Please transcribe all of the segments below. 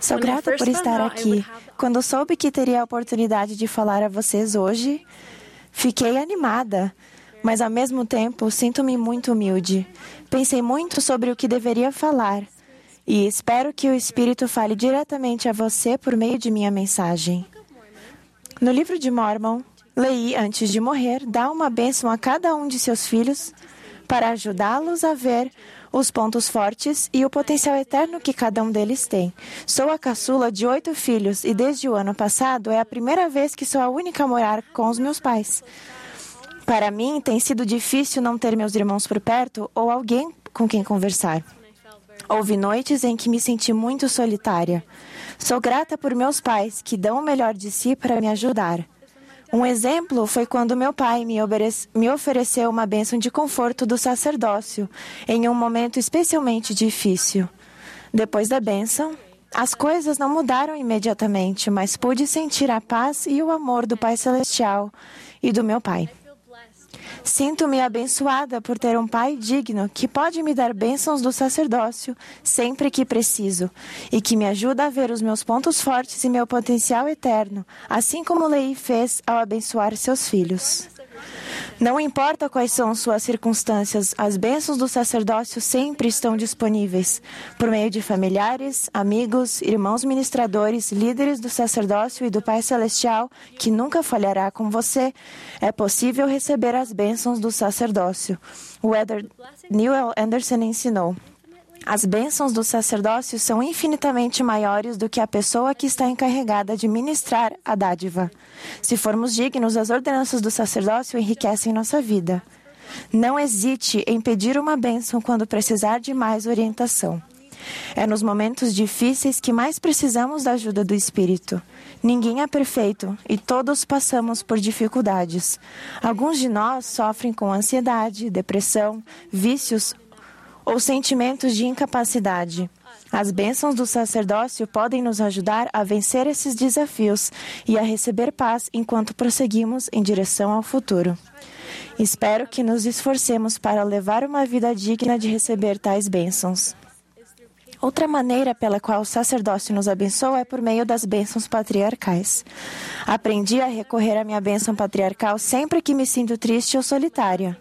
Sou grata por estar aqui. Quando soube que teria a oportunidade de falar a vocês hoje, fiquei animada, mas ao mesmo tempo sinto-me muito humilde. Pensei muito sobre o que deveria falar e espero que o Espírito fale diretamente a você por meio de minha mensagem. No livro de Mormon, Lei, antes de morrer, dá uma bênção a cada um de seus filhos para ajudá-los a ver os pontos fortes e o potencial eterno que cada um deles tem. Sou a caçula de oito filhos e desde o ano passado é a primeira vez que sou a única a morar com os meus pais. Para mim, tem sido difícil não ter meus irmãos por perto ou alguém com quem conversar. Houve noites em que me senti muito solitária. Sou grata por meus pais, que dão o melhor de si para me ajudar. Um exemplo foi quando meu pai me, ofereceu uma bênção de conforto do sacerdócio em um momento especialmente difícil. Depois da bênção, as coisas não mudaram imediatamente, mas pude sentir a paz e o amor do Pai Celestial e do meu Pai. Sinto-me abençoada por ter um pai digno que pode me dar bênçãos do sacerdócio sempre que preciso e que me ajuda a ver os meus pontos fortes e meu potencial eterno, assim como Lei fez ao abençoar seus filhos. Não importa quais são suas circunstâncias, as bênçãos do sacerdócio sempre estão disponíveis por meio de familiares, amigos, irmãos ministradores, líderes do sacerdócio e do Pai Celestial, que nunca falhará com você. É possível receber as bênçãos do sacerdócio. O Elder Newell Anderson ensinou. As bênçãos do sacerdócio são infinitamente maiores do que a pessoa que está encarregada de ministrar a dádiva. Se formos dignos, as ordenanças do sacerdócio enriquecem nossa vida. Não hesite em pedir uma bênção quando precisar de mais orientação. É nos momentos difíceis que mais precisamos da ajuda do Espírito. Ninguém é perfeito e todos passamos por dificuldades. Alguns de nós sofrem com ansiedade, depressão, vícios ou sentimentos de incapacidade. As bênçãos do sacerdócio podem nos ajudar a vencer esses desafios e a receber paz enquanto prosseguimos em direção ao futuro. Espero que nos esforcemos para levar uma vida digna de receber tais bênçãos. Outra maneira pela qual o sacerdócio nos abençoa é por meio das bênçãos patriarcais. Aprendi a recorrer à minha bênção patriarcal sempre que me sinto triste ou solitária.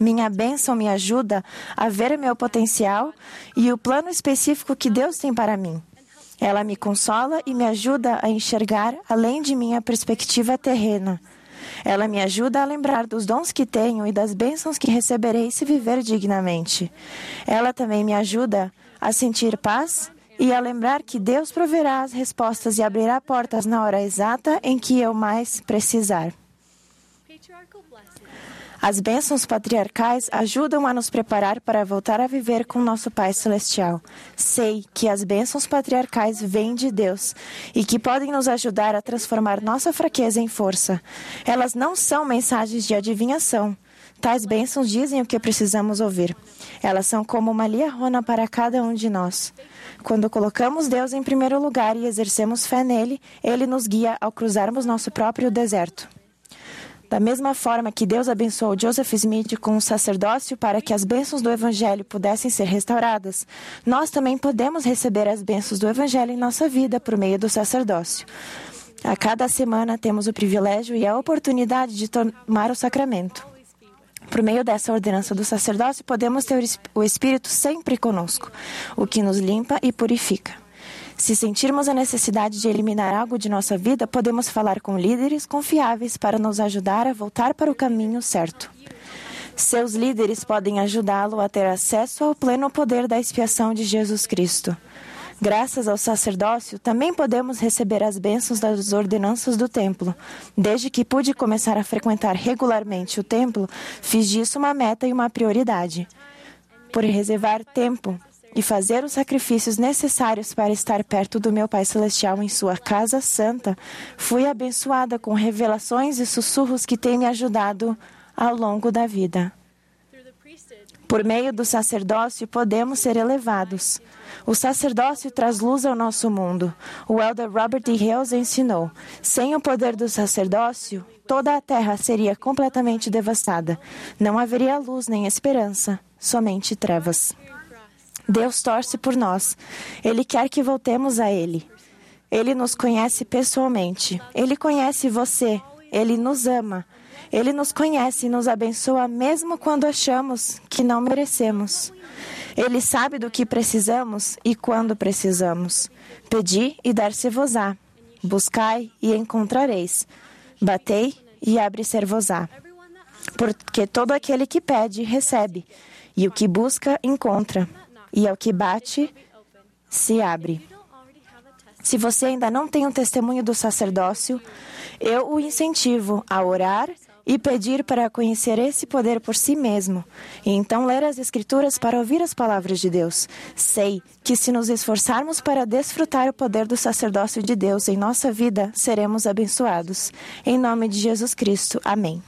Minha bênção me ajuda a ver meu potencial e o plano específico que Deus tem para mim. Ela me consola e me ajuda a enxergar além de minha perspectiva terrena. Ela me ajuda a lembrar dos dons que tenho e das bênçãos que receberei se viver dignamente. Ela também me ajuda a sentir paz e a lembrar que Deus proverá as respostas e abrirá portas na hora exata em que eu mais precisar. As bênçãos patriarcais ajudam a nos preparar para voltar a viver com nosso Pai Celestial. Sei que as bênçãos patriarcais vêm de Deus e que podem nos ajudar a transformar nossa fraqueza em força. Elas não são mensagens de adivinhação. Tais bênçãos dizem o que precisamos ouvir. Elas são como uma liarrona para cada um de nós. Quando colocamos Deus em primeiro lugar e exercemos fé nele, ele nos guia ao cruzarmos nosso próprio deserto. Da mesma forma que Deus abençoou Joseph Smith com o sacerdócio para que as bênçãos do Evangelho pudessem ser restauradas, nós também podemos receber as bênçãos do Evangelho em nossa vida por meio do sacerdócio. A cada semana temos o privilégio e a oportunidade de tomar o sacramento. Por meio dessa ordenança do sacerdócio, podemos ter o Espírito sempre conosco, o que nos limpa e purifica. Se sentirmos a necessidade de eliminar algo de nossa vida, podemos falar com líderes confiáveis para nos ajudar a voltar para o caminho certo. Seus líderes podem ajudá-lo a ter acesso ao pleno poder da expiação de Jesus Cristo. Graças ao sacerdócio, também podemos receber as bênçãos das ordenanças do templo. Desde que pude começar a frequentar regularmente o templo, fiz disso uma meta e uma prioridade. Por reservar tempo e fazer os sacrifícios necessários para estar perto do meu Pai Celestial em sua casa santa, fui abençoada com revelações e sussurros que têm me ajudado ao longo da vida. Por meio do sacerdócio, podemos ser elevados. O sacerdócio traz luz ao nosso mundo. O elder Robert D. Hales ensinou: sem o poder do sacerdócio, toda a terra seria completamente devastada. Não haveria luz nem esperança, somente trevas. Deus torce por nós. Ele quer que voltemos a Ele. Ele nos conhece pessoalmente. Ele conhece você. Ele nos ama. Ele nos conhece e nos abençoa mesmo quando achamos que não merecemos. Ele sabe do que precisamos e quando precisamos. Pedi e dar-se-vos-á. Buscai e encontrareis. Batei e abre-se-vos-á. Porque todo aquele que pede, recebe. E o que busca, encontra. E ao que bate, se abre. Se você ainda não tem um testemunho do sacerdócio, eu o incentivo a orar e pedir para conhecer esse poder por si mesmo, e então ler as Escrituras para ouvir as palavras de Deus. Sei que se nos esforçarmos para desfrutar o poder do sacerdócio de Deus em nossa vida, seremos abençoados. Em nome de Jesus Cristo. Amém.